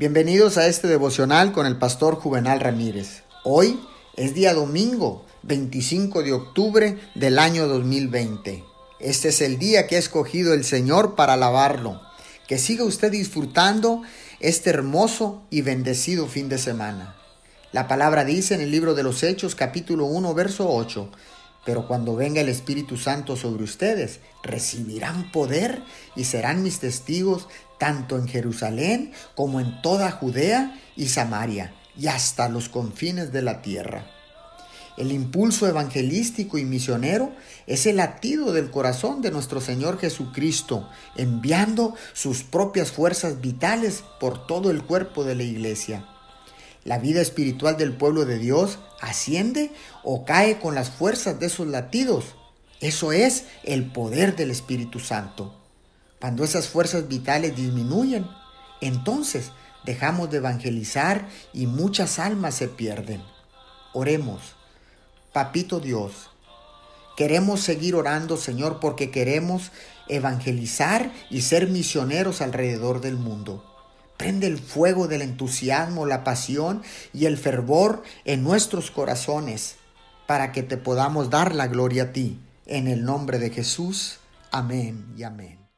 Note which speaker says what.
Speaker 1: Bienvenidos a este devocional con el pastor Juvenal Ramírez. Hoy es día domingo, 25 de octubre del año 2020. Este es el día que ha escogido el Señor para alabarlo. Que siga usted disfrutando este hermoso y bendecido fin de semana. La palabra dice en el libro de los Hechos capítulo 1 verso 8, pero cuando venga el Espíritu Santo sobre ustedes, recibirán poder y serán mis testigos tanto en Jerusalén como en toda Judea y Samaria y hasta los confines de la tierra. El impulso evangelístico y misionero es el latido del corazón de nuestro Señor Jesucristo, enviando sus propias fuerzas vitales por todo el cuerpo de la iglesia. La vida espiritual del pueblo de Dios asciende o cae con las fuerzas de esos latidos. Eso es el poder del Espíritu Santo. Cuando esas fuerzas vitales disminuyen, entonces dejamos de evangelizar y muchas almas se pierden. Oremos. Papito Dios, queremos seguir orando, Señor, porque queremos evangelizar y ser misioneros alrededor del mundo. Prende el fuego del entusiasmo, la pasión y el fervor en nuestros corazones para que te podamos dar la gloria a ti. En el nombre de Jesús. Amén y amén.